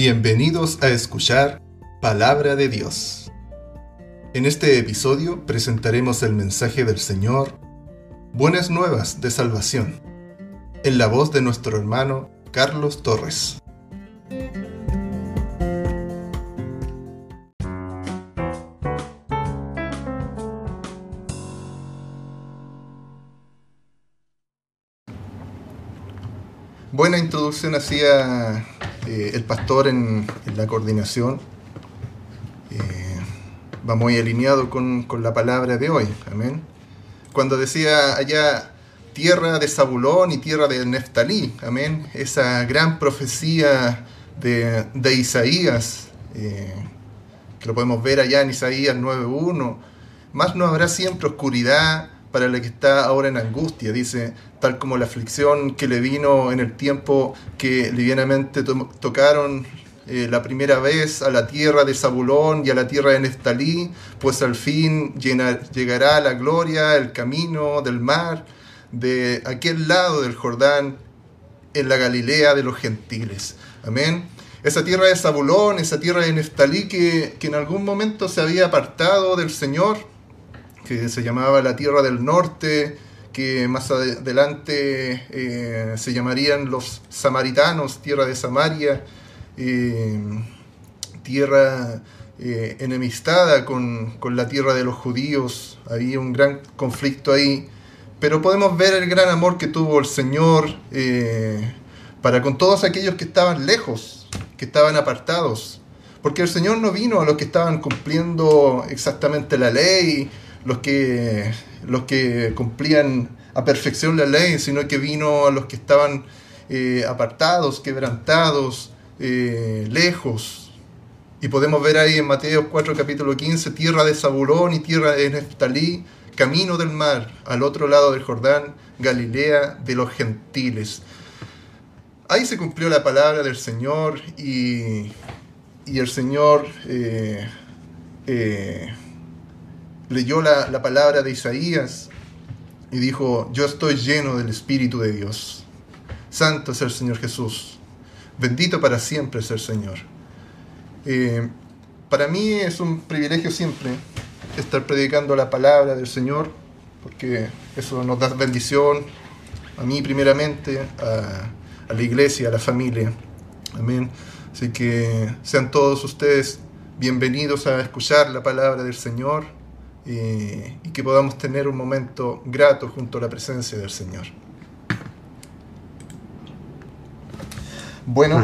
Bienvenidos a escuchar Palabra de Dios. En este episodio presentaremos el mensaje del Señor, Buenas Nuevas de Salvación, en la voz de nuestro hermano Carlos Torres. Buena introducción hacía eh, el pastor en, la coordinación eh, va muy alineado con, la palabra de hoy. Amén. Cuando decía allá tierra de Zabulón y tierra de Neftalí, amén, esa gran profecía de, Isaías, eh, que lo podemos ver allá en Isaías 9.1, más no habrá siempre oscuridad para el que está ahora en angustia, dice, tal como la aflicción que le vino en el tiempo que livianamente tocaron eh, la primera vez a la tierra de Zabulón y a la tierra de Neftalí, pues al fin llegará la gloria, el camino del mar, de aquel lado del Jordán, en la Galilea de los gentiles. Amén. Esa tierra de Zabulón, esa tierra de Neftalí que, que en algún momento se había apartado del Señor, que se llamaba la tierra del norte, que más adelante eh, se llamarían los samaritanos, tierra de Samaria, eh, tierra eh, enemistada con, la tierra de los judíos, había un gran conflicto ahí, pero podemos ver el gran amor que tuvo el Señor para con todos aquellos que estaban lejos, que estaban apartados, porque el Señor no vino a los que estaban cumpliendo exactamente la ley, los que, los que cumplían a perfección la ley, sino que vino a los que estaban eh, apartados, quebrantados, eh, lejos. Y podemos ver ahí en Mateo 4, capítulo 15, tierra de Zabulón y tierra de Neftalí, camino del mar, al otro lado del Jordán, Galilea de los gentiles. Ahí se cumplió la palabra del Señor y, y el Señor eh, leyó la, palabra de Isaías y dijo, yo estoy lleno del Espíritu de Dios. Santo es el Señor Jesús. Bendito para siempre es el Señor. Eh, para mí es un privilegio siempre estar predicando la palabra del Señor, porque eso nos da bendición a mí primeramente, a, a la iglesia, a la familia. Amén. Así que sean todos ustedes bienvenidos a escuchar la palabra del Señor y que podamos tener un momento grato junto a la presencia del Señor. Bueno,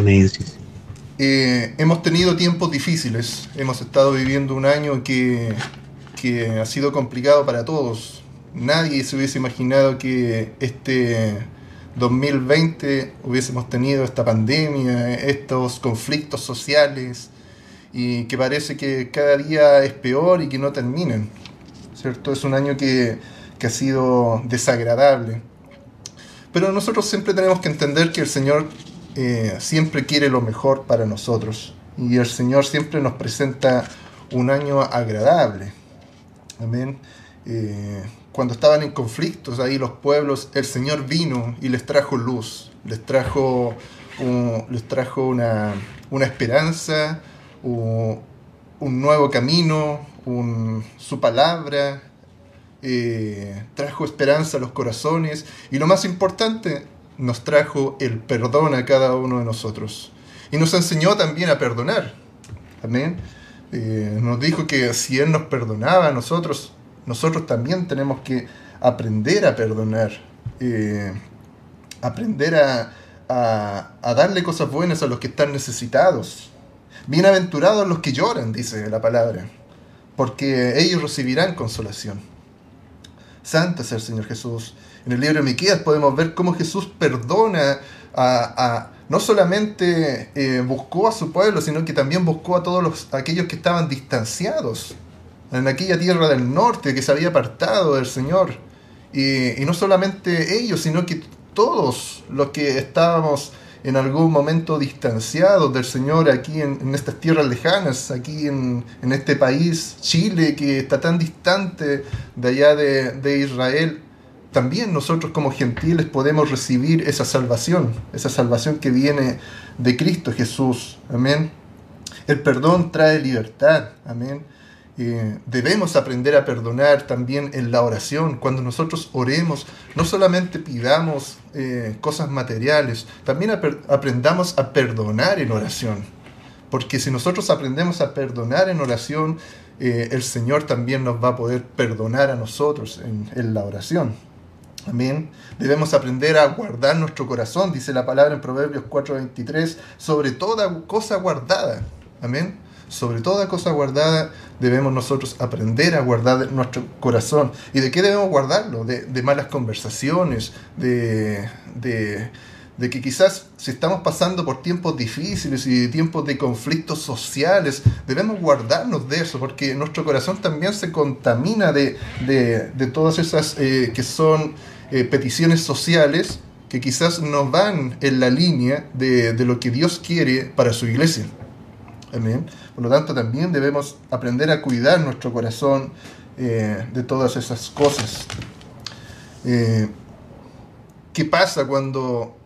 eh, hemos tenido tiempos difíciles, hemos estado viviendo un año que, que ha sido complicado para todos. Nadie se hubiese imaginado que este 2020 hubiésemos tenido esta pandemia, estos conflictos sociales y que parece que cada día es peor y que no terminan. Es un año que, ha sido desagradable. Pero nosotros siempre tenemos que entender que el Señor eh, siempre quiere lo mejor para nosotros. Y el Señor siempre nos presenta un año agradable. Amén. Eh, cuando estaban en conflictos ahí los pueblos, el Señor vino y les trajo luz, les trajo, les trajo una, esperanza, un, un nuevo camino, su palabra eh, trajo esperanza a los corazones y lo más importante, nos trajo el perdón a cada uno de nosotros. Y nos enseñó también a perdonar. Amén. Eh, nos dijo que si Él nos perdonaba a nosotros, nosotros también tenemos que aprender a perdonar. Eh, aprender a, a darle cosas buenas a los que están necesitados. Bienaventurados los que lloran, dice la palabra porque ellos recibirán consolación. Santo es el Señor Jesús. En el libro de Miqueas podemos ver cómo Jesús perdona a, no solamente eh, buscó a su pueblo, sino que también buscó a todos los, aquellos que estaban distanciados en aquella tierra del norte que se había apartado del Señor. Y, y no solamente ellos, sino que todos los que estábamos en algún momento distanciados del Señor aquí en, estas tierras lejanas, aquí en, este país, Chile, que está tan distante de allá de, Israel, también nosotros como gentiles podemos recibir esa salvación, esa salvación que viene de Cristo Jesús. Amén. El perdón trae libertad. Amén. Eh, debemos aprender a perdonar también en la oración. Cuando nosotros oremos, no solamente pidamos eh, cosas materiales, también aprendamos a perdonar en oración. Porque si nosotros aprendemos a perdonar en oración, eh, el Señor también nos va a poder perdonar a nosotros en, en la oración. Amén. Debemos aprender a guardar nuestro corazón, dice la palabra en Proverbios 4:23, sobre toda cosa guardada. Amén. Sobre toda cosa guardada debemos nosotros aprender a guardar nuestro corazón. ¿Y de qué debemos guardarlo? De, malas conversaciones, de, de, que quizás si estamos pasando por tiempos difíciles y tiempos de conflictos sociales, debemos guardarnos de eso, porque nuestro corazón también se contamina de, todas esas eh, que son eh, peticiones sociales que quizás no van en la línea de, de lo que Dios quiere para su iglesia. Amén. Por lo tanto, también debemos aprender a cuidar nuestro corazón eh, de todas esas cosas. Eh, ¿Qué pasa cuando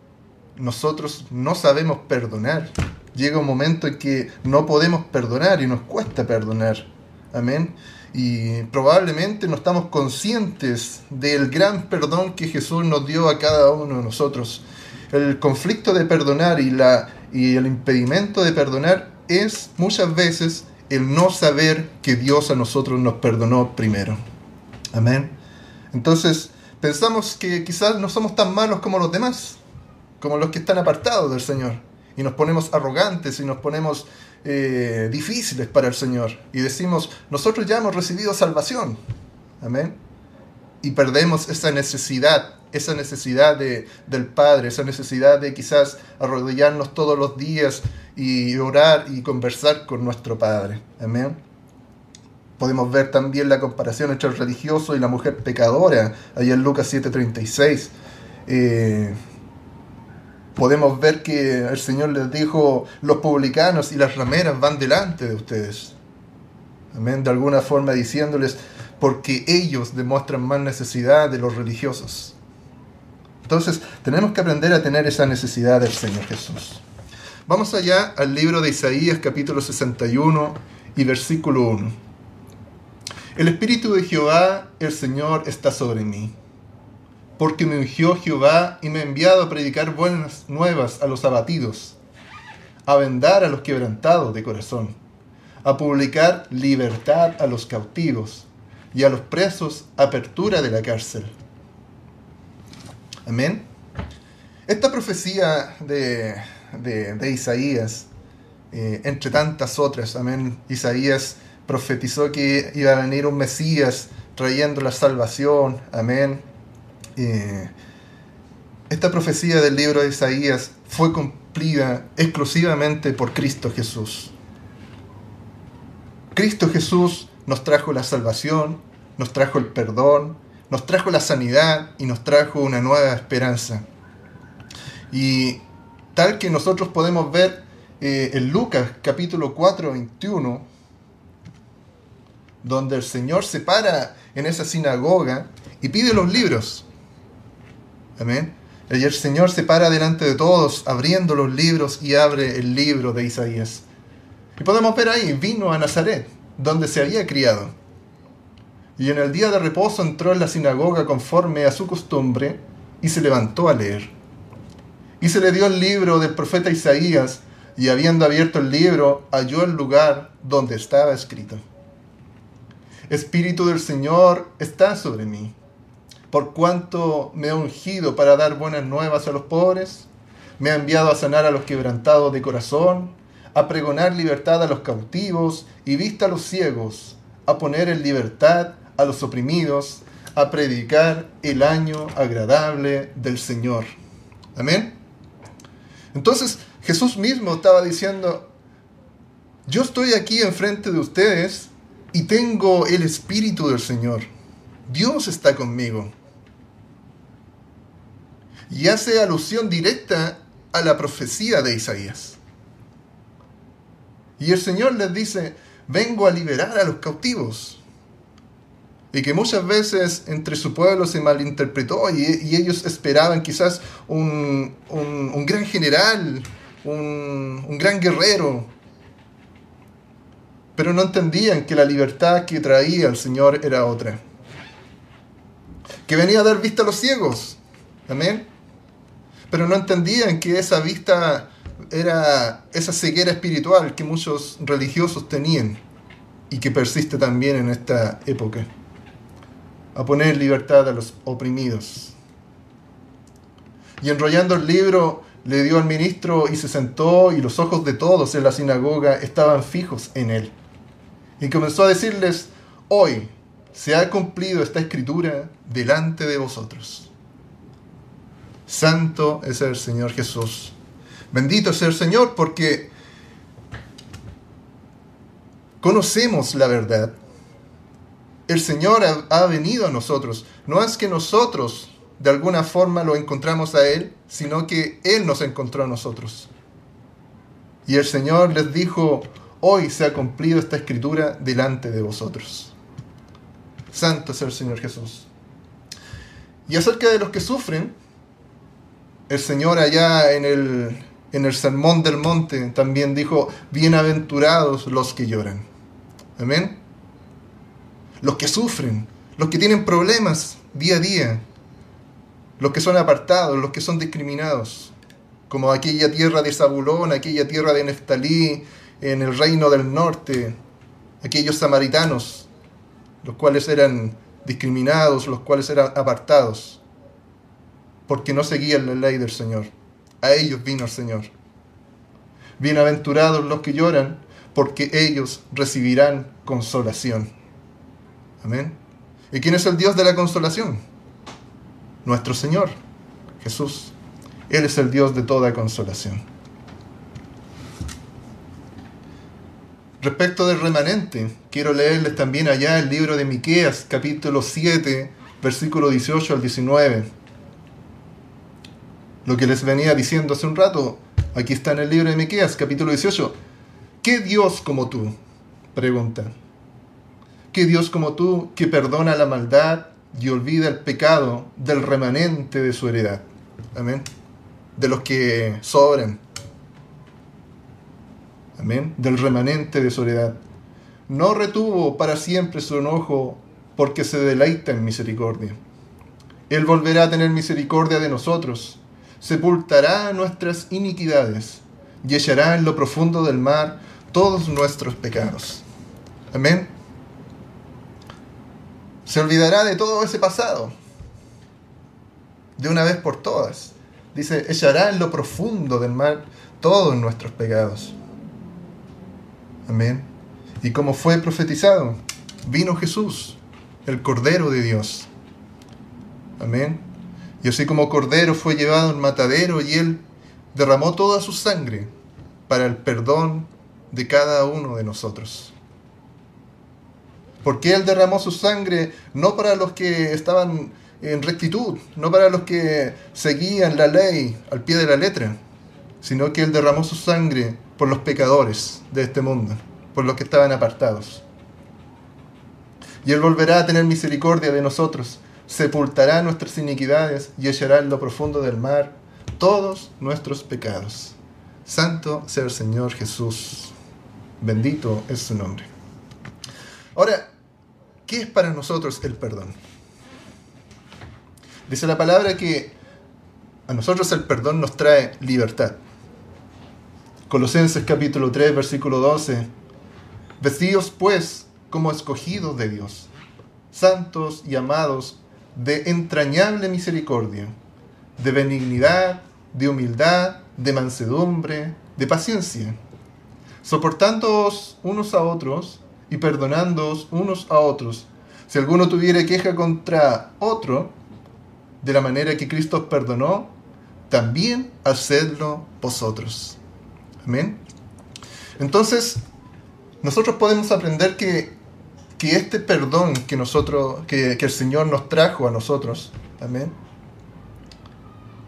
nosotros no sabemos perdonar? Llega un momento en que no podemos perdonar y nos cuesta perdonar. Amén. Y probablemente no estamos conscientes del gran perdón que Jesús nos dio a cada uno de nosotros. El conflicto de perdonar y, la, y el impedimento de perdonar es muchas veces el no saber que Dios a nosotros nos perdonó primero. Amén. Entonces, pensamos que quizás no somos tan malos como los demás, como los que están apartados del Señor. Y nos ponemos arrogantes y nos ponemos eh, difíciles para el Señor. Y decimos, nosotros ya hemos recibido salvación. Amén. Y perdemos esa necesidad esa necesidad de, del Padre, esa necesidad de quizás arrodillarnos todos los días y orar y conversar con nuestro Padre. Amén. Podemos ver también la comparación entre el religioso y la mujer pecadora, ahí en Lucas 7:36. Eh, podemos ver que el Señor les dijo, los publicanos y las rameras van delante de ustedes. Amén, de alguna forma diciéndoles, porque ellos demuestran más necesidad de los religiosos. Entonces, tenemos que aprender a tener esa necesidad del Señor Jesús. Vamos allá al libro de Isaías capítulo 61 y versículo 1. El Espíritu de Jehová, el Señor, está sobre mí, porque me ungió Jehová y me ha enviado a predicar buenas nuevas a los abatidos, a vendar a los quebrantados de corazón, a publicar libertad a los cautivos y a los presos apertura de la cárcel Amén. Esta profecía de, Isaías, eh, entre tantas otras, amén, Isaías profetizó que iba a venir un Mesías trayendo la salvación, amén. Esta profecía del libro de Isaías fue cumplida exclusivamente por Cristo Jesús. Cristo Jesús nos trajo la salvación, nos trajo el perdón, nos trajo la sanidad y nos trajo una nueva esperanza. Y tal que nosotros podemos ver eh, en Lucas capítulo 4, 21, donde el Señor se para en esa sinagoga y pide los libros. Amén. Y el Señor se para delante de todos, abriendo los libros y abre el libro de Isaías. Y podemos ver ahí, vino a Nazaret, donde se había criado y en el día de reposo entró en la sinagoga conforme a su costumbre y se levantó a leer. Y se le dio el libro del profeta Isaías, y habiendo abierto el libro, halló el lugar donde estaba escrito. Espíritu del Señor está sobre mí, por cuanto me ha ungido para dar buenas nuevas a los pobres, me ha enviado a sanar a los quebrantados de corazón, a pregonar libertad a los cautivos y vista a los ciegos, a poner en libertad a los oprimidos, a predicar el año agradable del Señor. Amén. Entonces Jesús mismo estaba diciendo, yo estoy aquí enfrente de ustedes y tengo el Espíritu del Señor. Dios está conmigo. Y hace alusión directa a la profecía de Isaías. Y el Señor les dice, vengo a liberar a los cautivos y que muchas veces entre su pueblo se malinterpretó y, ellos esperaban quizás un, gran general, un, un gran guerrero, pero no entendían que la libertad que traía el Señor era otra. Que venía a dar vista a los ciegos. Amén. Pero no entendían que esa vista era esa ceguera espiritual que muchos religiosos tenían y que persiste también en esta época a poner libertad a los oprimidos. Y enrollando el libro, le dio al ministro y se sentó y los ojos de todos en la sinagoga estaban fijos en él. Y comenzó a decirles, hoy se ha cumplido esta escritura delante de vosotros. Santo es el Señor Jesús. Bendito es el Señor porque conocemos la verdad el Señor ha, venido a nosotros. No es que nosotros de alguna forma lo encontramos a Él, sino que Él nos encontró a nosotros. Y el Señor les dijo, hoy se ha cumplido esta escritura delante de vosotros. Santo es el Señor Jesús. Y acerca de los que sufren, el Señor allá en el, en el Sermón del Monte también dijo, bienaventurados los que lloran. Amén los que sufren, los que tienen problemas día a día, los que son apartados, los que son discriminados, como aquella tierra de Zabulón, aquella tierra de Neftalí, en el reino del norte, aquellos samaritanos, los cuales eran discriminados, los cuales eran apartados, porque no seguían la ley del Señor. A ellos vino el Señor. Bienaventurados los que lloran, porque ellos recibirán consolación. Amén. ¿Y quién es el Dios de la consolación? Nuestro Señor, Jesús. Él es el Dios de toda consolación. Respecto del remanente, quiero leerles también allá el libro de Miqueas, capítulo 7, versículo 18 al 19. Lo que les venía diciendo hace un rato, aquí está en el libro de Miqueas, capítulo 18. ¿Qué Dios como tú? Pregunta que Dios como tú, que perdona la maldad y olvida el pecado del remanente de su heredad. Amén. De los que sobran. Amén. Del remanente de su heredad. No retuvo para siempre su enojo porque se deleita en misericordia. Él volverá a tener misericordia de nosotros, sepultará nuestras iniquidades y echará en lo profundo del mar todos nuestros pecados. Amén se olvidará de todo ese pasado, de una vez por todas. Dice, echará en lo profundo del mar todos nuestros pecados. Amén. Y como fue profetizado, vino Jesús, el Cordero de Dios. Amén. Y así como Cordero fue llevado al matadero y él derramó toda su sangre para el perdón de cada uno de nosotros. Porque Él derramó su sangre no para los que estaban en rectitud, no para los que seguían la ley al pie de la letra, sino que Él derramó su sangre por los pecadores de este mundo, por los que estaban apartados. Y Él volverá a tener misericordia de nosotros, sepultará nuestras iniquidades y echará en lo profundo del mar todos nuestros pecados. Santo sea el Señor Jesús. Bendito es su nombre. Ahora, ¿qué es para nosotros el perdón? Dice la palabra que a nosotros el perdón nos trae libertad. Colosenses capítulo 3, versículo 12. Vestidos pues como escogidos de Dios, santos y amados de entrañable misericordia, de benignidad, de humildad, de mansedumbre, de paciencia, soportándoos unos a otros y perdonándoos unos a otros. Si alguno tuviera queja contra otro, de la manera que Cristo os perdonó, también hacedlo vosotros. Amén. Entonces, nosotros podemos aprender que, que este perdón que nosotros, que, el Señor nos trajo a nosotros, amén,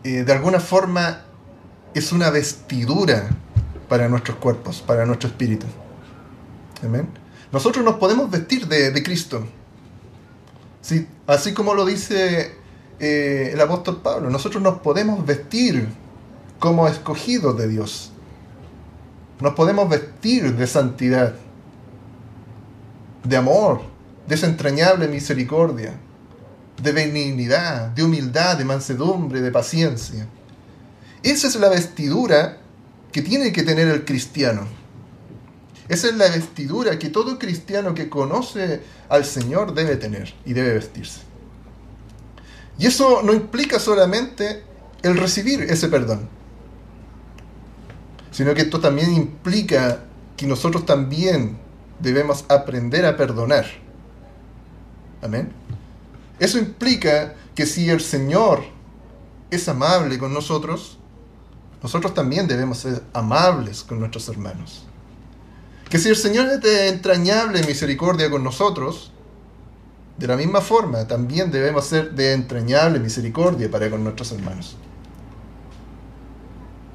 eh, de alguna forma es una vestidura para nuestros cuerpos, para nuestro espíritu. Amén. Nosotros nos podemos vestir de, Cristo. Sí, así como lo dice eh, el apóstol Pablo, nosotros nos podemos vestir como escogidos de Dios. Nos podemos vestir de santidad, de amor, de esa entrañable misericordia, de benignidad, de humildad, de mansedumbre, de paciencia. Esa es la vestidura que tiene que tener el cristiano. Esa es la vestidura que todo cristiano que conoce al Señor debe tener y debe vestirse. Y eso no implica solamente el recibir ese perdón, sino que esto también implica que nosotros también debemos aprender a perdonar. Amén. Eso implica que si el Señor es amable con nosotros, nosotros también debemos ser amables con nuestros hermanos. Que si el Señor es de entrañable misericordia con nosotros, de la misma forma también debemos ser de entrañable misericordia para con nuestros hermanos.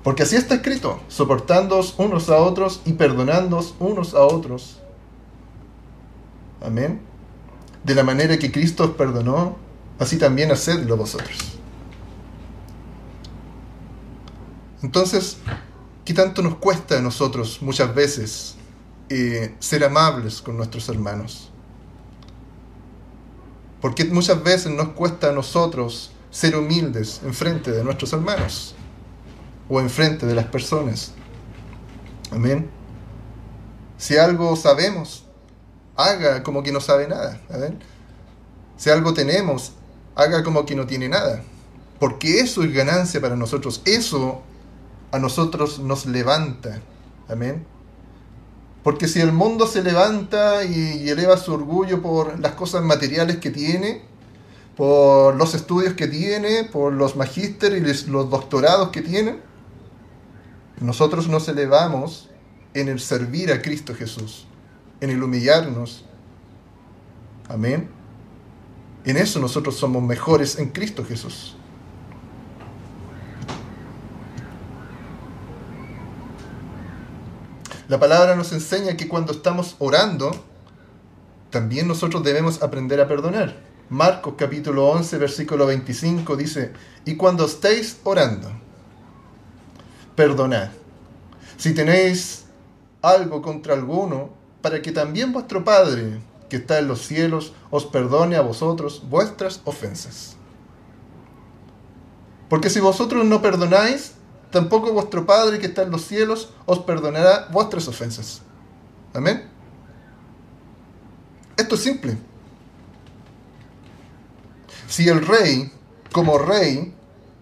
Porque así está escrito, soportándoos unos a otros y perdonándoos unos a otros. Amén. De la manera que Cristo os perdonó, así también hacedlo vosotros. Entonces, ¿qué tanto nos cuesta a nosotros muchas veces ser amables con nuestros hermanos? Porque muchas veces nos cuesta a nosotros ser humildes en frente de nuestros hermanos o enfrente de las personas. Amén. Si algo sabemos, haga como que no sabe nada. Amén. Si algo tenemos, haga como que no tiene nada. Porque eso es ganancia para nosotros. Eso a nosotros nos levanta. Amén. Porque si el mundo se levanta y eleva su orgullo por las cosas materiales que tiene, por los estudios que tiene, por los magísteres y los doctorados que tiene, nosotros nos elevamos en el servir a Cristo Jesús, en el humillarnos. Amén. En eso nosotros somos mejores en Cristo Jesús. La palabra nos enseña que cuando estamos orando, también nosotros debemos aprender a perdonar. Marcos capítulo 11, versículo 25 dice, y cuando estéis orando, perdonad. Si tenéis algo contra alguno, para que también vuestro Padre, que está en los cielos, os perdone a vosotros vuestras ofensas. Porque si vosotros no perdonáis, tampoco vuestro Padre que está en los cielos os perdonará vuestras ofensas. Amén. Esto es simple. Si el rey, como rey,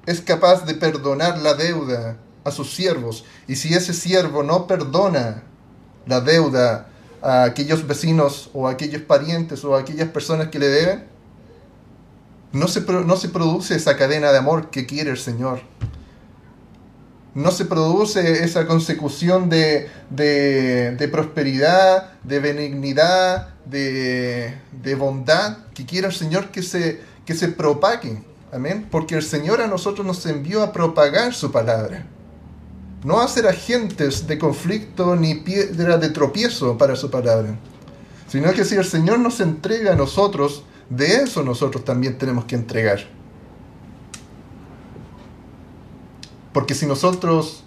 es capaz de perdonar la deuda a sus siervos. Y si ese siervo no perdona la deuda a aquellos vecinos o a aquellos parientes o a aquellas personas que le deben, no se, no se produce esa cadena de amor que quiere el Señor. No se produce esa consecución de, de, prosperidad, de benignidad, de, bondad que quiere el Señor que se, que se propague. Amén. Porque el Señor a nosotros nos envió a propagar su palabra no a ser agentes de conflicto ni piedra de tropiezo para su palabra, sino que si el Señor nos entrega a nosotros, de eso nosotros también tenemos que entregar. Porque si nosotros,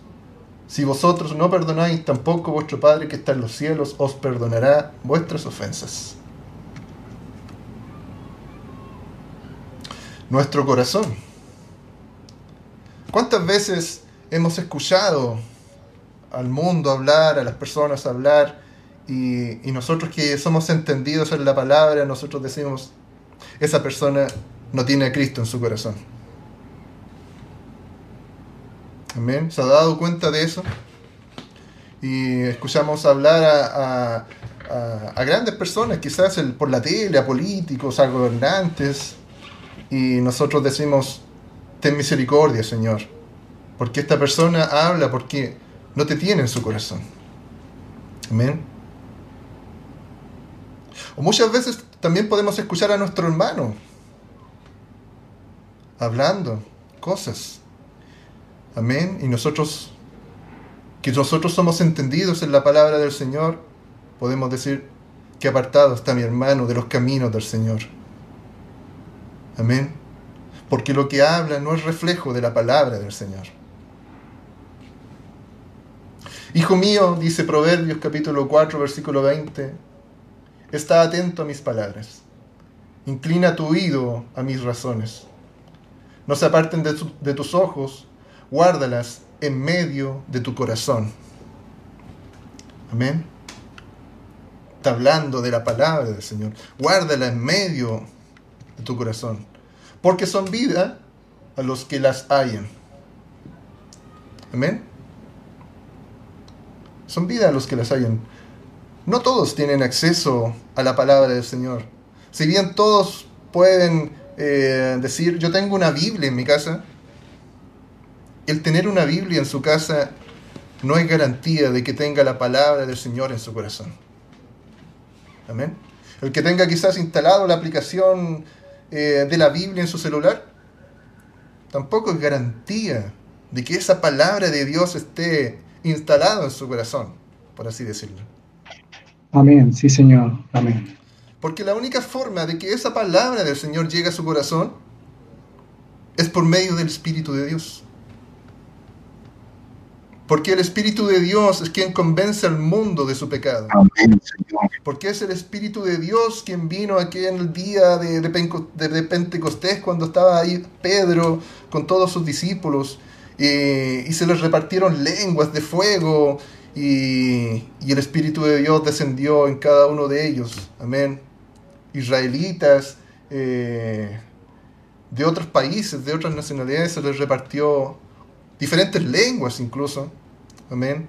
si vosotros no perdonáis, tampoco vuestro Padre que está en los cielos os perdonará vuestras ofensas. Nuestro corazón. ¿Cuántas veces hemos escuchado al mundo hablar, a las personas hablar, y, nosotros que somos entendidos en la palabra, nosotros decimos, esa persona no tiene a Cristo en su corazón. Amén. ¿Se ha dado cuenta de eso? Y escuchamos hablar a, a, grandes personas, quizás por la tele, a políticos, a gobernantes, y nosotros decimos, ten misericordia, Señor porque esta persona habla porque no te tiene en su corazón. Amén. O muchas veces también podemos escuchar a nuestro hermano hablando cosas. Amén. Y nosotros, que nosotros somos entendidos en la palabra del Señor, podemos decir que apartado está mi hermano de los caminos del Señor. Amén. Porque lo que habla no es reflejo de la palabra del Señor. Hijo mío, dice Proverbios capítulo 4, versículo 20, está atento a mis palabras. Inclina tu oído a mis razones. No se aparten de, de tus ojos, guárdalas en medio de tu corazón. Amén. Está hablando de la palabra del Señor. Guárdala en medio de tu corazón. Porque son vida a los que las hayan. Amén. Son vida a los que las hayan. No todos tienen acceso a la palabra del Señor. Si bien todos pueden eh, decir, yo tengo una Biblia en mi casa, el tener una Biblia en su casa no es garantía de que tenga la palabra del Señor en su corazón. Amén. El que tenga quizás instalado la aplicación eh, de la Biblia en su celular, tampoco es garantía de que esa palabra de Dios esté instalada en su corazón, por así decirlo. Amén, sí Señor, amén. Porque la única forma de que esa palabra del Señor llegue a su corazón es por medio del Espíritu de Dios. Porque el Espíritu de Dios es quien convence al mundo de su pecado. Amén, Señor. Porque es el Espíritu de Dios quien vino aquí en el día de, de, Pentecostés, cuando estaba ahí Pedro con todos sus discípulos, y se les repartieron lenguas de fuego, y, y el Espíritu de Dios descendió en cada uno de ellos. Amén. Israelitas eh, de otros países, de otras nacionalidades, se les repartió diferentes lenguas incluso. Amén.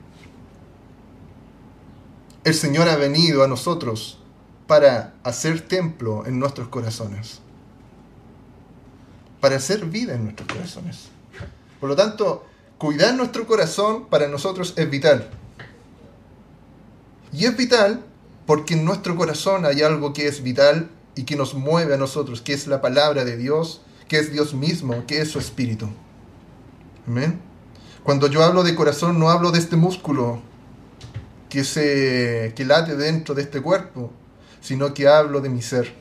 El Señor ha venido a nosotros para hacer templo en nuestros corazones. Para hacer vida en nuestros corazones. Por lo tanto, cuidar nuestro corazón para nosotros es vital. Y es vital porque en nuestro corazón hay algo que es vital y que nos mueve a nosotros, que es la palabra de Dios, que es Dios mismo, que es su espíritu. Amén. Cuando yo hablo de corazón no hablo de este músculo que, se, que late dentro de este cuerpo, sino que hablo de mi ser,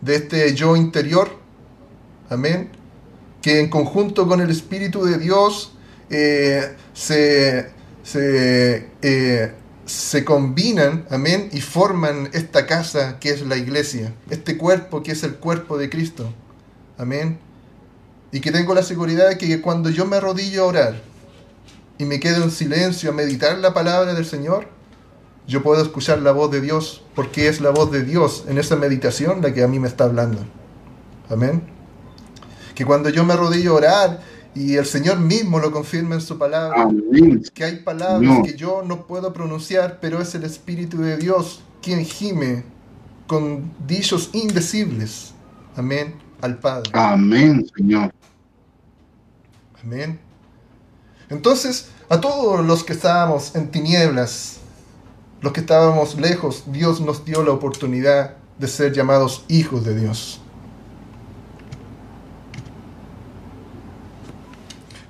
de este yo interior, amén, que en conjunto con el Espíritu de Dios eh, se, se, eh, se combinan, amén, y forman esta casa que es la iglesia, este cuerpo que es el cuerpo de Cristo, amén y que tengo la seguridad de que cuando yo me arrodillo a orar y me quedo en silencio a meditar la palabra del Señor, yo puedo escuchar la voz de Dios, porque es la voz de Dios en esa meditación la que a mí me está hablando. Amén. Que cuando yo me arrodillo a orar y el Señor mismo lo confirma en su palabra, que hay palabras que yo no puedo pronunciar, pero es el Espíritu de Dios quien gime con dichos indecibles. Amén. Al Padre. Amén, Señor. Amén. Entonces, a todos los que estábamos en tinieblas, los que estábamos lejos, Dios nos dio la oportunidad de ser llamados hijos de Dios.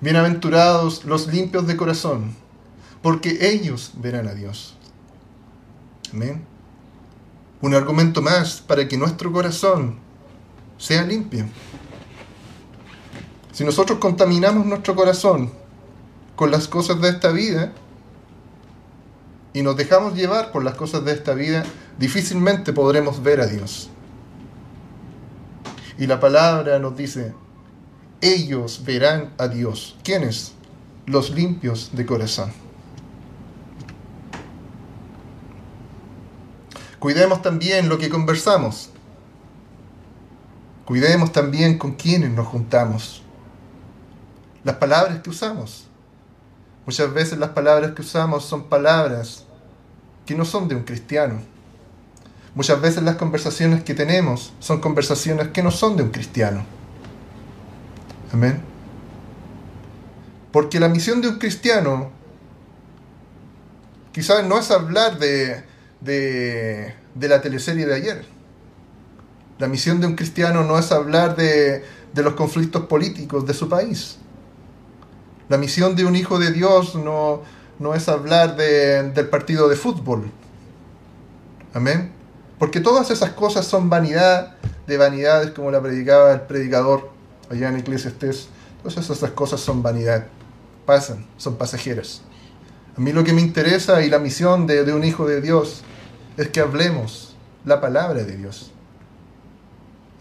Bienaventurados los limpios de corazón, porque ellos verán a Dios. Amén. Un argumento más para que nuestro corazón sea limpio. Si nosotros contaminamos nuestro corazón con las cosas de esta vida y nos dejamos llevar por las cosas de esta vida, difícilmente podremos ver a Dios. Y la palabra nos dice, ellos verán a Dios. ¿Quiénes? Los limpios de corazón. Cuidemos también lo que conversamos. Cuidemos también con quienes nos juntamos las palabras que usamos. Muchas veces las palabras que usamos son palabras que no son de un cristiano. Muchas veces las conversaciones que tenemos son conversaciones que no son de un cristiano. Amén. Porque la misión de un cristiano quizás no es hablar de, de, la teleserie de ayer. La misión de un cristiano no es hablar de, de los conflictos políticos de su país. La misión de un hijo de Dios no, no es hablar del partido de fútbol. Amén. Porque todas esas cosas son vanidad de vanidades como la predicaba el predicador allá en Eclesiastés. Todas esas cosas son vanidad, pasan, son pasajeras. A mí lo que me interesa y la misión de, de un hijo de Dios es que hablemos la palabra de Dios.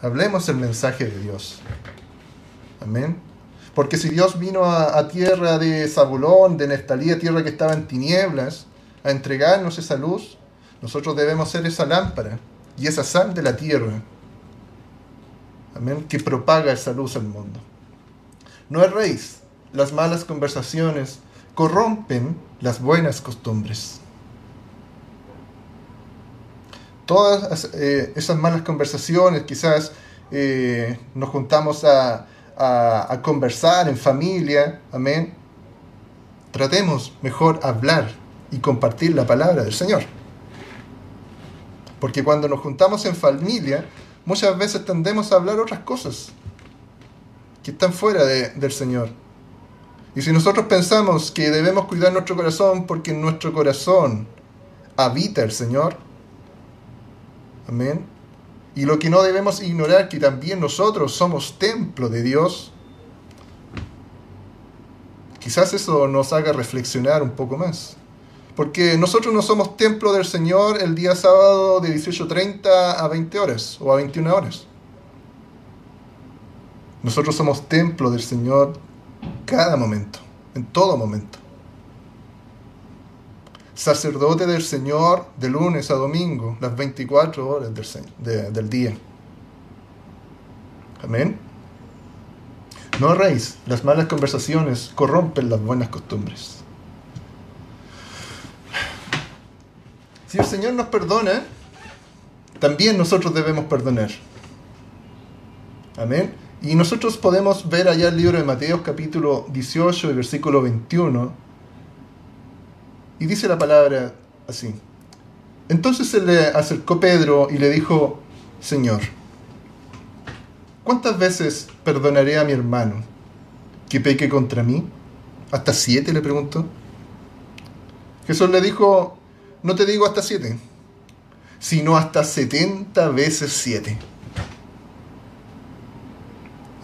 Hablemos el mensaje de Dios. Amén. Porque si Dios vino a, tierra de Zabulón, de Neftalí, tierra que estaba en tinieblas, a entregarnos esa luz, nosotros debemos ser esa lámpara y esa sal de la tierra. Amén. Que propaga esa luz al mundo. No erréis. Las malas conversaciones corrompen las buenas costumbres. Todas eh, esas malas conversaciones, quizás eh, nos juntamos a, a, conversar en familia, amén. Tratemos mejor hablar y compartir la palabra del Señor. Porque cuando nos juntamos en familia, muchas veces tendemos a hablar otras cosas que están fuera del Señor. Y si nosotros pensamos que debemos cuidar nuestro corazón porque en nuestro corazón habita el Señor, amén, y lo que no debemos ignorar, que también nosotros somos templo de Dios, quizás eso nos haga reflexionar un poco más. Porque nosotros no somos templo del Señor el día sábado de 18.30 a 20 horas o a 21 horas. Nosotros somos templo del Señor cada momento, en todo momento sacerdote del Señor de lunes a domingo, las 24 horas del, día. Amén. No reis, las malas conversaciones corrompen las buenas costumbres. Si el Señor nos perdona, también nosotros debemos perdonar. Amén. Y nosotros podemos ver allá el libro de Mateo capítulo 18 y versículo 21 y dice la palabra así. Entonces se le acercó Pedro y le dijo, Señor, ¿cuántas veces perdonaré a mi hermano que peque contra mí? ¿Hasta siete? le preguntó. Jesús le dijo, no te digo hasta siete, sino hasta setenta veces siete.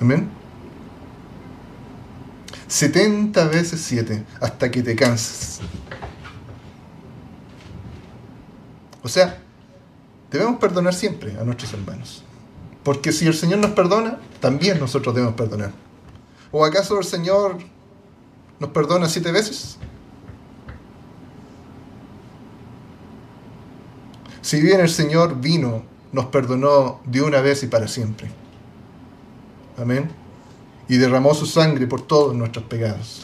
Amén. Setenta veces siete, hasta que te canses. O sea, debemos perdonar siempre a nuestros hermanos. Porque si el Señor nos perdona, también nosotros debemos perdonar. ¿O acaso el Señor nos perdona siete veces? Si bien el Señor vino, nos perdonó de una vez y para siempre. Amén. Y derramó su sangre por todos nuestros pecados.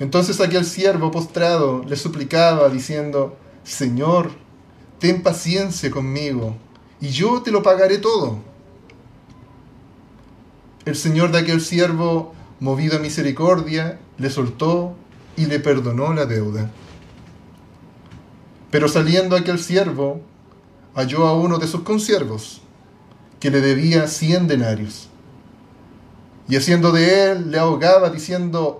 Entonces aquel siervo postrado le suplicaba diciendo, Señor, ten paciencia conmigo, y yo te lo pagaré todo. El Señor de aquel siervo, movido a misericordia, le soltó y le perdonó la deuda. Pero saliendo aquel siervo, halló a uno de sus consiervos, que le debía cien denarios. Y haciendo de él, le ahogaba diciendo,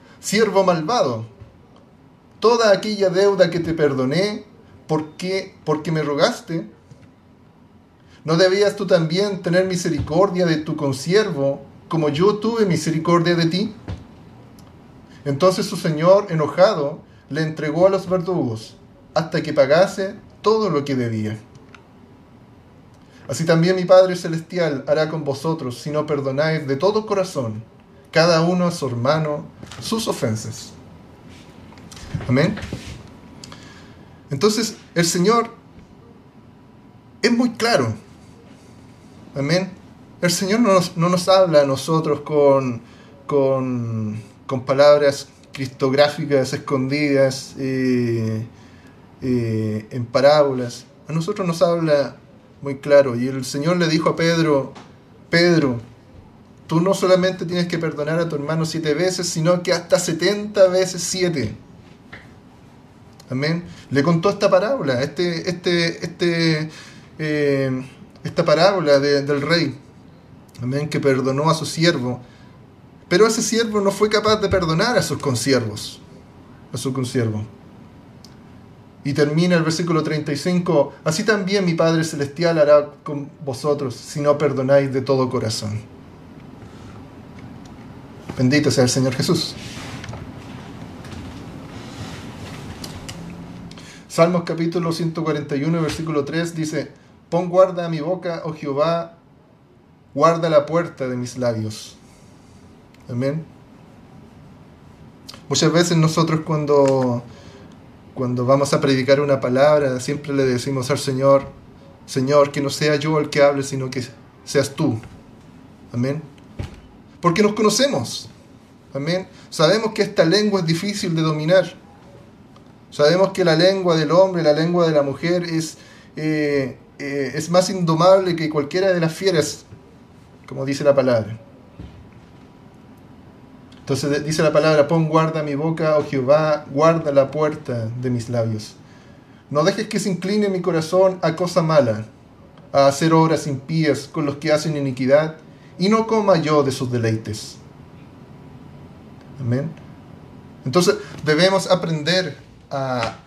siervo malvado, toda aquella deuda que te perdoné, ¿por qué? Porque me rogaste. ¿No debías tú también tener misericordia de tu consiervo, como yo tuve misericordia de ti? Entonces su señor, enojado, le entregó a los verdugos hasta que pagase todo lo que debía. Así también mi Padre Celestial hará con vosotros si no perdonáis de todo corazón cada uno a su hermano sus ofensas. Amén. Entonces el Señor es muy claro. Amén. El Señor no nos, no nos habla a nosotros con, con, con palabras cristográficas escondidas en parábolas. A nosotros nos habla muy claro. Y el Señor le dijo a Pedro, Pedro, tú no solamente tienes que perdonar a tu hermano siete veces, sino que hasta setenta veces siete. Amén. Le contó esta parábola, este, este, este, eh, esta parábola del rey. Amén, que perdonó a su siervo. Pero ese siervo no fue capaz de perdonar a sus consiervos, a su consiervo. Y termina el versículo 35, así también mi Padre Celestial hará con vosotros si no perdonáis de todo corazón. Bendito sea el Señor Jesús. Salmos capítulo 141, versículo 3 dice, Pon guarda a mi boca, oh Jehová, guarda la puerta de mis labios. Amén. Muchas veces nosotros cuando cuando vamos a predicar una palabra, siempre le decimos al Señor, Señor, que no sea yo el que hable, sino que seas tú. Amén. Porque nos conocemos. Sabemos que esta lengua es difícil de dominar. Sabemos que la lengua del hombre, la lengua de la mujer es, eh, eh, es más indomable que cualquiera de las fieras, como dice la palabra. Entonces dice la palabra, pon guarda mi boca, oh Jehová, guarda la puerta de mis labios. No dejes que se incline mi corazón a cosa mala, a hacer obras impías con los que hacen iniquidad, y no coma yo de sus deleites. Amén. Entonces debemos aprender a,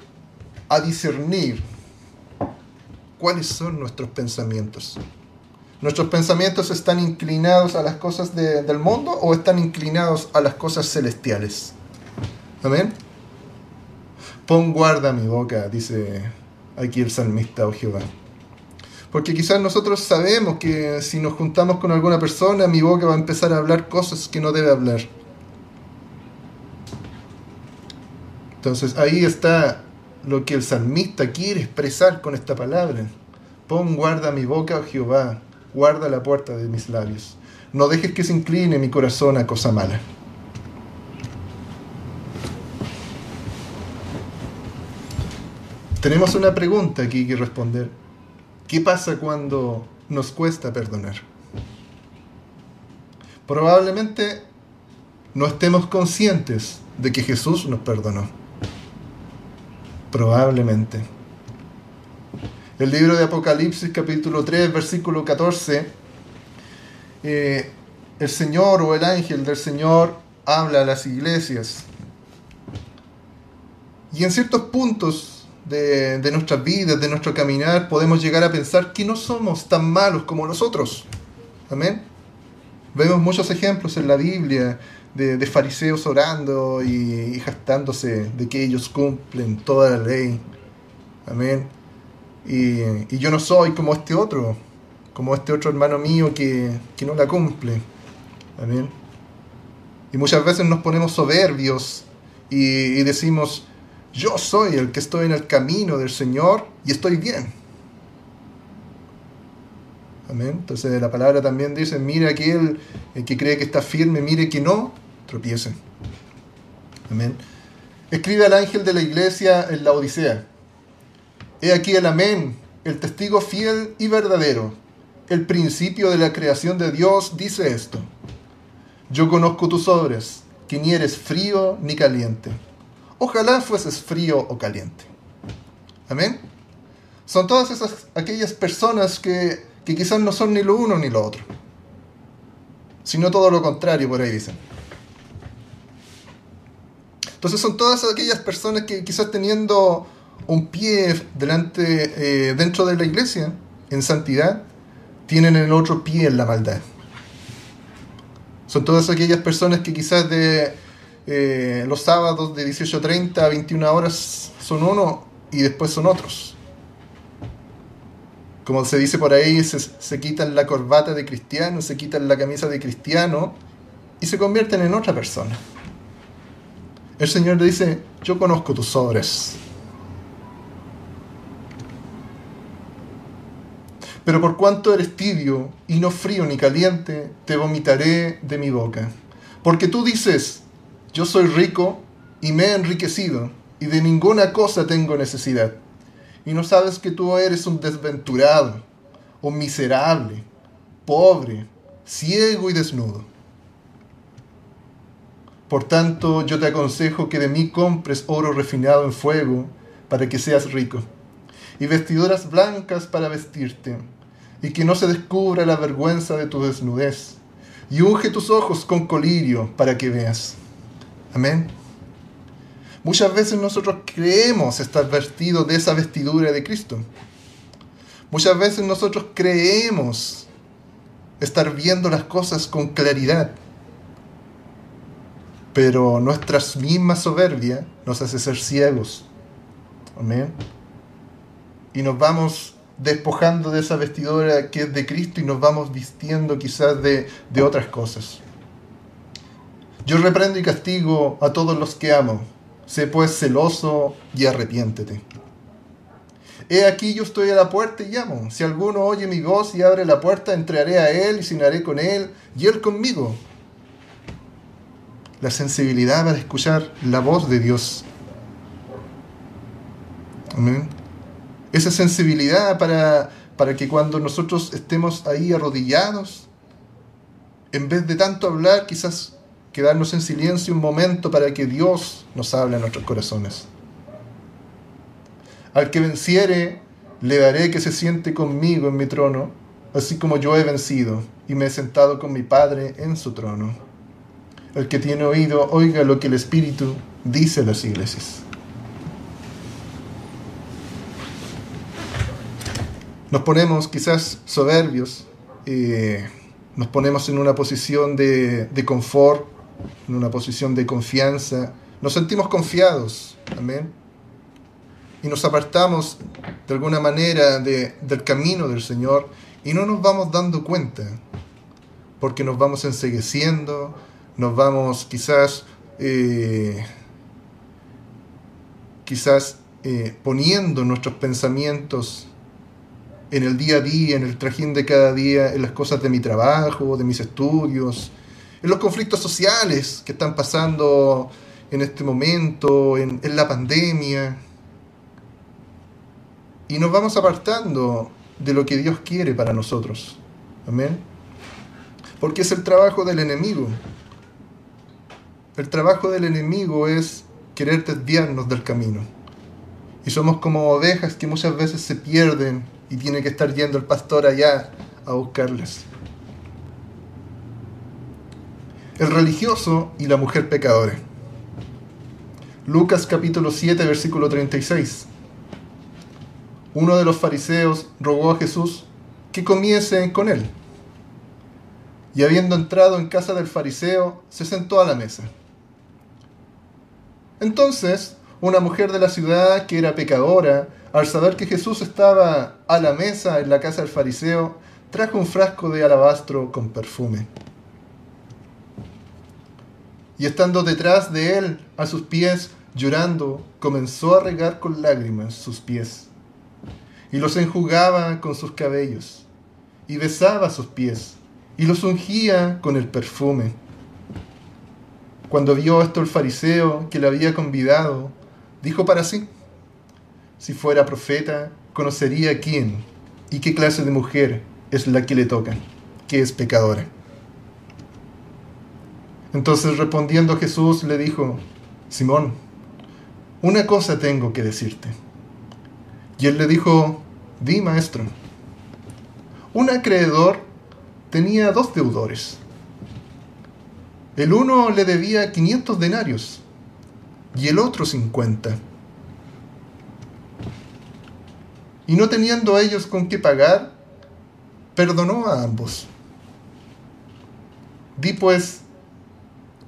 a discernir cuáles son nuestros pensamientos. ¿Nuestros pensamientos están inclinados a las cosas del mundo o están inclinados a las cosas celestiales? Amén. Pon guarda mi boca, dice aquí el salmista o oh Jehová. Porque quizás nosotros sabemos que si nos juntamos con alguna persona, mi boca va a empezar a hablar cosas que no debe hablar. Entonces ahí está lo que el salmista quiere expresar con esta palabra. Pon guarda mi boca, oh Jehová, guarda la puerta de mis labios. No dejes que se incline mi corazón a cosa mala. Tenemos una pregunta aquí que responder. ¿Qué pasa cuando nos cuesta perdonar? Probablemente no estemos conscientes de que Jesús nos perdonó. Probablemente. El libro de Apocalipsis capítulo 3, versículo 14, eh, el Señor o el ángel del Señor habla a las iglesias. Y en ciertos puntos de, de nuestras vidas, de nuestro caminar, podemos llegar a pensar que no somos tan malos como nosotros. Amén. Vemos muchos ejemplos en la Biblia de, fariseos orando y, y jactándose de que ellos cumplen toda la ley. Amén y, yo no soy como este otro, como este otro hermano mío que, no la cumple. Amén. Y muchas veces nos ponemos soberbios y, decimos, yo soy el que estoy en el camino del Señor y estoy bien. Amén. Entonces la palabra también dice, mire aquel que cree que está firme, mire que no, tropiece. Amén. Escribe al ángel de la iglesia en la Odisea. He aquí el amén, el testigo fiel y verdadero. El principio de la creación de Dios dice esto. Yo conozco tus obras, que ni eres frío ni caliente. Ojalá fueses frío o caliente. Amén. Son todas esas aquellas personas que, que quizás no son ni lo uno ni lo otro, sino todo lo contrario, por ahí dicen. Entonces son todas aquellas personas que quizás teniendo un pie delante, eh, dentro de la iglesia, en santidad, tienen el otro pie en la maldad. Son todas aquellas personas que quizás de eh, los sábados de 18.30 a 21 horas son uno y después son otros. Como se dice por ahí, se, se quitan la corbata de cristiano, se quitan la camisa de cristiano y se convierten en otra persona. El Señor dice, yo conozco tus obras. Pero por cuanto eres tibio y no frío ni caliente, te vomitaré de mi boca. Porque tú dices, yo soy rico y me he enriquecido, y de ninguna cosa tengo necesidad. Y no sabes que tú eres un desventurado, un miserable, pobre, ciego y desnudo. Por tanto, yo te aconsejo que de mí compres oro refinado en fuego para que seas rico, y vestiduras blancas para vestirte, y que no se descubra la vergüenza de tu desnudez, y unge tus ojos con colirio para que veas. Amén. Muchas veces nosotros creemos estar vestidos de esa vestidura de Cristo. Muchas veces nosotros creemos estar viendo las cosas con claridad. Pero nuestra misma soberbia nos hace ser ciegos. Amén. Y nos vamos despojando de esa vestidura que es de Cristo y nos vamos vistiendo quizás de, de otras cosas. Yo reprendo y castigo a todos los que amo. Sé pues celoso y arrepiéntete. He aquí yo estoy a la puerta y llamo. Si alguno oye mi voz y abre la puerta, entraré a él y cenaré con él y él conmigo. La sensibilidad para escuchar la voz de Dios. Amén. Esa sensibilidad para, para que cuando nosotros estemos ahí arrodillados, en vez de tanto hablar, quizás quedarnos en silencio un momento para que Dios nos hable a nuestros corazones. Al que venciere, le daré que se siente conmigo en mi trono, así como yo he vencido y me he sentado con mi Padre en su trono. El que tiene oído, oiga lo que el Espíritu dice a las iglesias. Nos ponemos quizás soberbios, eh, nos ponemos en una posición de, de confort, en una posición de confianza, nos sentimos confiados, amén. Y nos apartamos de alguna manera de, del camino del Señor y no nos vamos dando cuenta, porque nos vamos ensegueciendo, nos vamos quizás, eh, quizás eh, poniendo nuestros pensamientos en el día a día, en el trajín de cada día, en las cosas de mi trabajo, de mis estudios, en los conflictos sociales que están pasando en este momento, en, en la pandemia. Y nos vamos apartando de lo que Dios quiere para nosotros. Amén. Porque es el trabajo del enemigo. El trabajo del enemigo es querer desviarnos del camino. Y somos como ovejas que muchas veces se pierden y tiene que estar yendo el pastor allá a buscarlas el religioso y la mujer pecadora. Lucas capítulo 7 versículo 36. Uno de los fariseos rogó a Jesús que comiese con él. Y habiendo entrado en casa del fariseo, se sentó a la mesa. Entonces, una mujer de la ciudad que era pecadora, al saber que Jesús estaba a la mesa en la casa del fariseo, trajo un frasco de alabastro con perfume y estando detrás de él a sus pies, llorando, comenzó a regar con lágrimas sus pies, y los enjugaba con sus cabellos, y besaba sus pies, y los ungía con el perfume. Cuando vio esto el fariseo que le había convidado, dijo para sí, si fuera profeta, conocería quién y qué clase de mujer es la que le toca, que es pecadora. Entonces respondiendo Jesús le dijo, Simón, una cosa tengo que decirte. Y él le dijo, di maestro. Un acreedor tenía dos deudores. El uno le debía 500 denarios y el otro 50. Y no teniendo ellos con qué pagar, perdonó a ambos. Di pues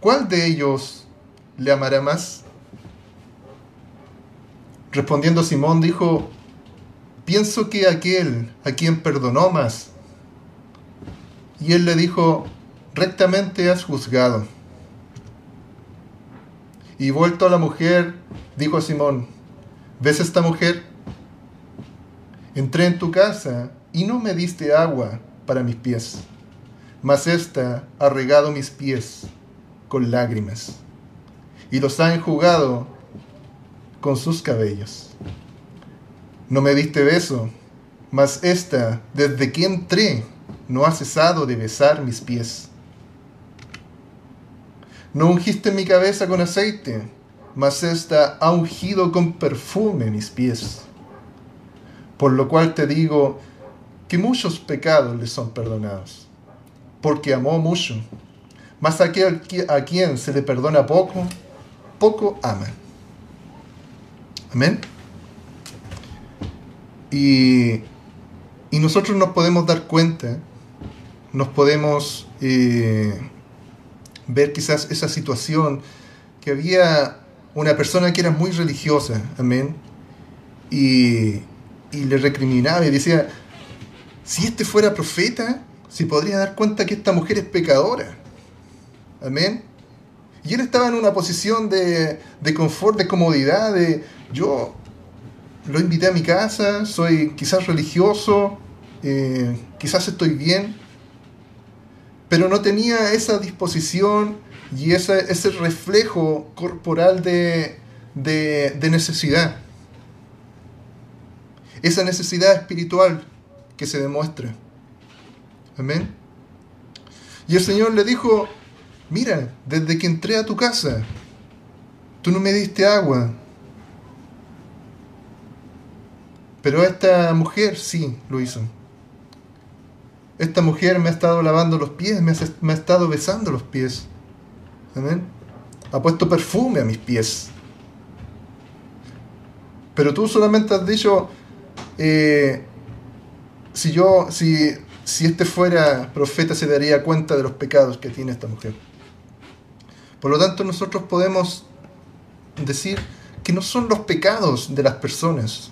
¿cuál de ellos le amará más? Respondiendo Simón dijo, pienso que aquel a quien perdonó más. Y él le dijo, rectamente has juzgado. Y vuelto a la mujer, dijo a Simón, ¿ves esta mujer? Entré en tu casa y no me diste agua para mis pies, mas ésta ha regado mis pies con lágrimas y los ha enjugado con sus cabellos. No me diste beso, mas ésta, desde que entré, no ha cesado de besar mis pies. No ungiste mi cabeza con aceite, mas ésta ha ungido con perfume mis pies. Por lo cual te digo que muchos pecados le son perdonados, porque amó mucho. Mas a quien se le perdona poco, poco ama. Amén. Y, y nosotros nos podemos dar cuenta, nos podemos eh, ver quizás esa situación que había una persona que era muy religiosa, amén, y, y le recriminaba y decía, si este fuera profeta, se podría dar cuenta que esta mujer es pecadora, amén. Y él estaba en una posición de, de confort, de comodidad, de yo lo invité a mi casa, soy quizás religioso, eh, quizás estoy bien, pero no tenía esa disposición y ese, reflejo corporal de, de, necesidad. Esa necesidad espiritual que se demuestra. Amén. Y el Señor le dijo, mira, desde que entré a tu casa, tú no me diste agua. Pero esta mujer sí lo hizo. Esta mujer me ha estado lavando los pies, me ha, estado besando los pies. Amén. Ha puesto perfume a mis pies. Pero tú solamente has dicho, eh, si yo, si, si este fuera profeta, se daría cuenta de los pecados que tiene esta mujer. Por lo tanto, nosotros podemos decir que no son los pecados de las personas,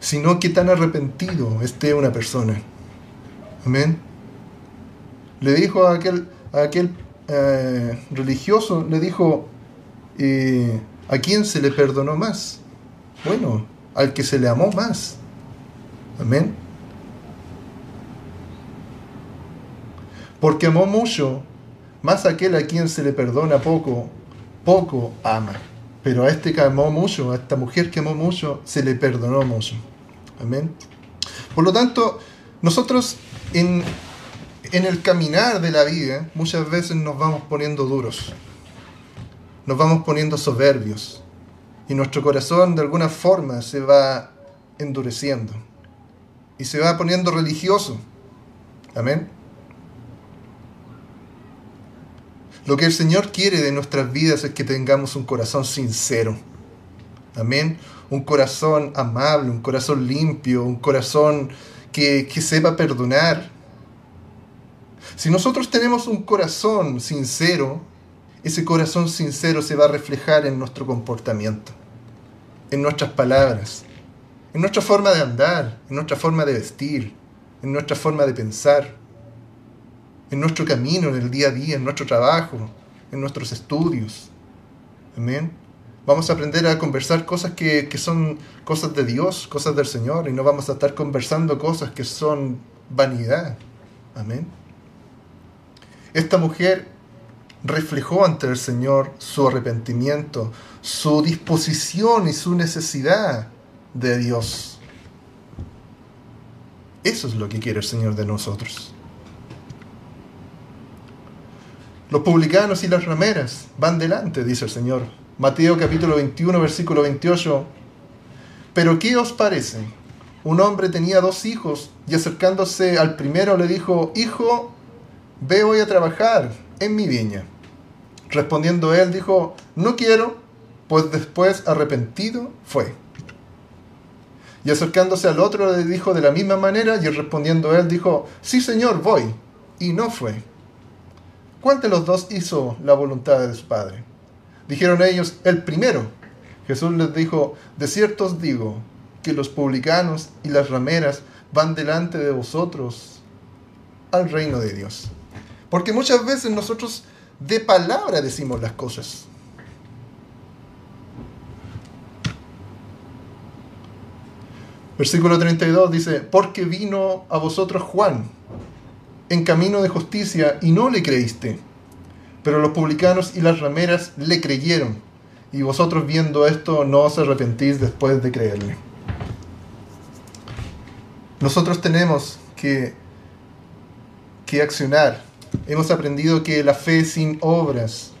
sino que tan arrepentido esté una persona. Amén. Le dijo a aquel, aquel eh, religioso, le dijo, eh, ¿a quién se le perdonó más? Bueno, al que se le amó más. Amén. Porque amó mucho, más aquel a quien se le perdona poco, poco ama. Pero a este que amó mucho, a esta mujer que amó mucho, se le perdonó mucho. Amén. Por lo tanto, nosotros en, el caminar de la vida muchas veces nos vamos poniendo duros, nos vamos poniendo soberbios y nuestro corazón de alguna forma se va endureciendo y se va poniendo religioso. Amén. Lo que el Señor quiere de nuestras vidas es que tengamos un corazón sincero. Amén. Un corazón amable, un corazón limpio, un corazón que, sepa perdonar. Si nosotros tenemos un corazón sincero, ese corazón sincero se va a reflejar en nuestro comportamiento, en nuestras palabras, en nuestra forma de andar, en nuestra forma de vestir, en nuestra forma de pensar, en nuestro camino, en el día a día, en nuestro trabajo, en nuestros estudios. Amén. Vamos a aprender a conversar cosas que, son cosas de Dios, cosas del Señor, y no vamos a estar conversando cosas que son vanidad. Amén. Esta mujer reflejó ante el Señor su arrepentimiento, su disposición y su necesidad de Dios. Eso es lo que quiere el Señor de nosotros. Los publicanos y las rameras van delante, dice el Señor. Mateo capítulo 21, versículo 28. Pero ¿qué os parece? Un hombre tenía dos hijos y acercándose al primero le dijo, Hijo, ve hoy a trabajar en mi viña. Respondiendo él dijo, No quiero, pues después arrepentido fue. Y acercándose al otro le dijo de la misma manera y respondiendo él dijo, Sí señor, voy. Y no fue. ¿Cuál de los dos hizo la voluntad de su padre? Dijeron ellos, el primero. Jesús les dijo, de cierto os digo, que los publicanos y las rameras van delante de vosotros al reino de Dios. Porque muchas veces nosotros de palabra decimos las cosas. Versículo 32 dice, porque vino a vosotros Juan en camino de justicia y no le creíste, pero los publicanos y las rameras le creyeron, y vosotros viendo esto no os arrepentís después de creerle. Nosotros tenemos que, que accionar. Hemos aprendido que la fe sin obras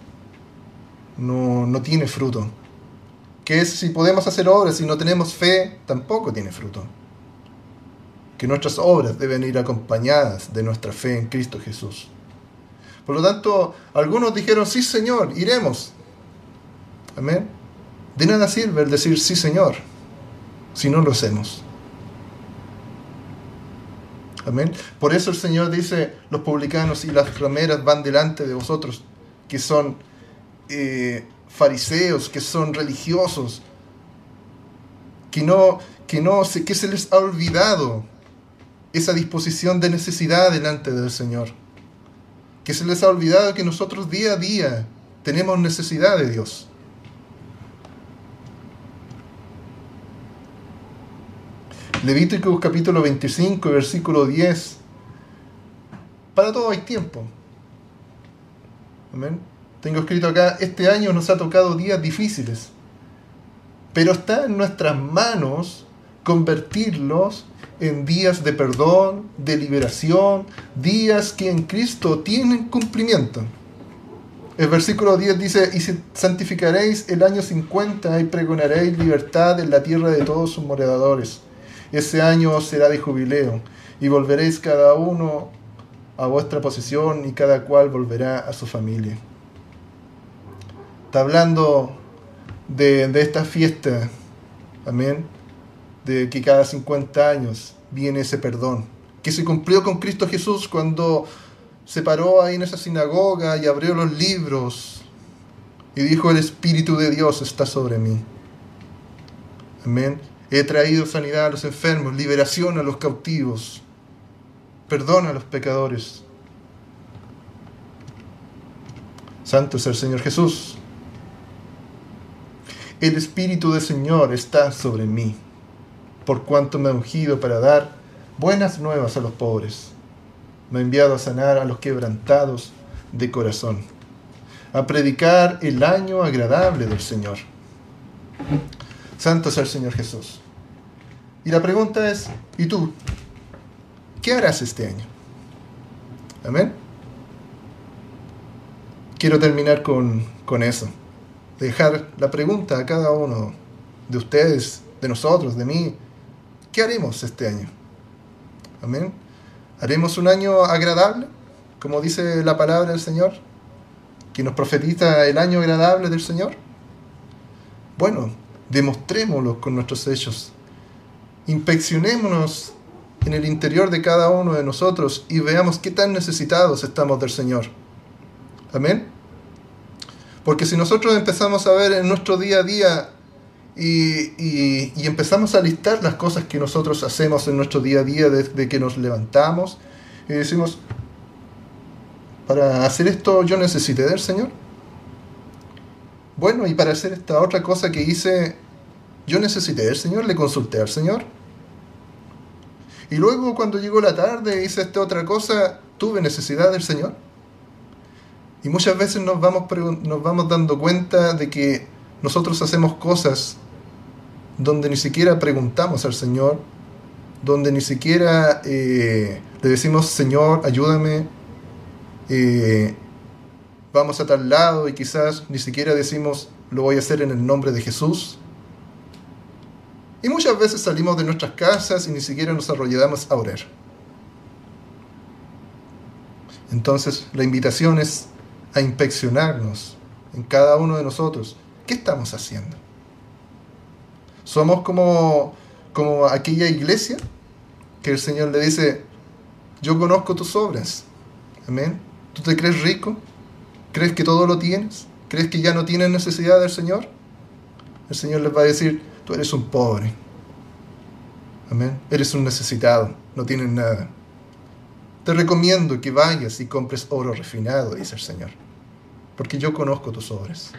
no, no tiene fruto que si podemos hacer obras y no tenemos fe, tampoco tiene fruto. Que nuestras obras deben ir acompañadas de nuestra fe en Cristo Jesús. Por lo tanto, algunos dijeron, sí Señor, iremos. Amén. De nada sirve el decir sí Señor si no lo hacemos. Amén. Por eso el Señor dice, los publicanos y las rameras van delante de vosotros, que son eh, fariseos, que son religiosos, que no, que no, que se les ha olvidado esa disposición de necesidad delante del Señor. Que se les ha olvidado que nosotros día a día tenemos necesidad de Dios. Levíticos capítulo 25, versículo 10. Para todo hay tiempo. Amén. Tengo escrito acá, este año nos ha tocado días difíciles, pero está en nuestras manos convertirlos en días de perdón, de liberación, días que en Cristo tienen cumplimiento. El versículo 10 dice, y santificaréis el año 50 y pregonaréis libertad en la tierra de todos sus moradores. Ese año será de jubileo y volveréis cada uno a vuestra posición y cada cual volverá a su familia. Está hablando de, esta fiesta, amén, de que cada 50 años viene ese perdón, que se cumplió con Cristo Jesús cuando se paró ahí en esa sinagoga y abrió los libros y dijo, el Espíritu de Dios está sobre mí. Amén. He traído sanidad a los enfermos, liberación a los cautivos, perdón a los pecadores. Santo es el Señor Jesús. El Espíritu del Señor está sobre mí, por cuanto me ha ungido para dar buenas nuevas a los pobres. Me ha enviado a sanar a los quebrantados de corazón, a predicar el año agradable del Señor. Santo sea el Señor Jesús. Y la pregunta es, ¿y tú? ¿Qué harás este año? Amén. Quiero terminar con, con eso dejar la pregunta a cada uno de ustedes, de nosotros, de mí, ¿qué haremos este año? Amén. ¿Haremos un año agradable, como dice la palabra del Señor? ¿Que nos profetiza el año agradable del Señor? Bueno, demostrémoslo con nuestros hechos. Inspeccionémonos en el interior de cada uno de nosotros y veamos qué tan necesitados estamos del Señor. Amén. Porque si nosotros empezamos a ver en nuestro día a día y, empezamos a listar las cosas que nosotros hacemos en nuestro día a día desde que nos levantamos y decimos, para hacer esto yo necesité del Señor. Bueno, y para hacer esta otra cosa que hice, yo necesité del Señor, le consulté al Señor. Y luego cuando llegó la tarde hice esta otra cosa, tuve necesidad del Señor. Y muchas veces nos vamos, nos vamos dando cuenta de que nosotros hacemos cosas donde ni siquiera preguntamos al Señor, donde ni siquiera eh, le decimos, Señor, ayúdame, eh, vamos a tal lado y quizás ni siquiera decimos, lo voy a hacer en el nombre de Jesús. Y muchas veces salimos de nuestras casas y ni siquiera nos arrollamos a orar. Entonces la invitación es a inspeccionarnos en cada uno de nosotros. ¿Qué estamos haciendo? Somos como, como aquella iglesia que el Señor le dice, yo conozco tus obras. Amén. ¿Tú te crees rico? ¿Crees que todo lo tienes? ¿Crees que ya no tienes necesidad del Señor? El Señor les va a decir, tú eres un pobre. Amén. Eres un necesitado, no tienes nada. Te recomiendo que vayas y compres oro refinado, dice el Señor, porque yo conozco tus obras.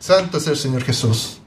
Santo es el Señor Jesús.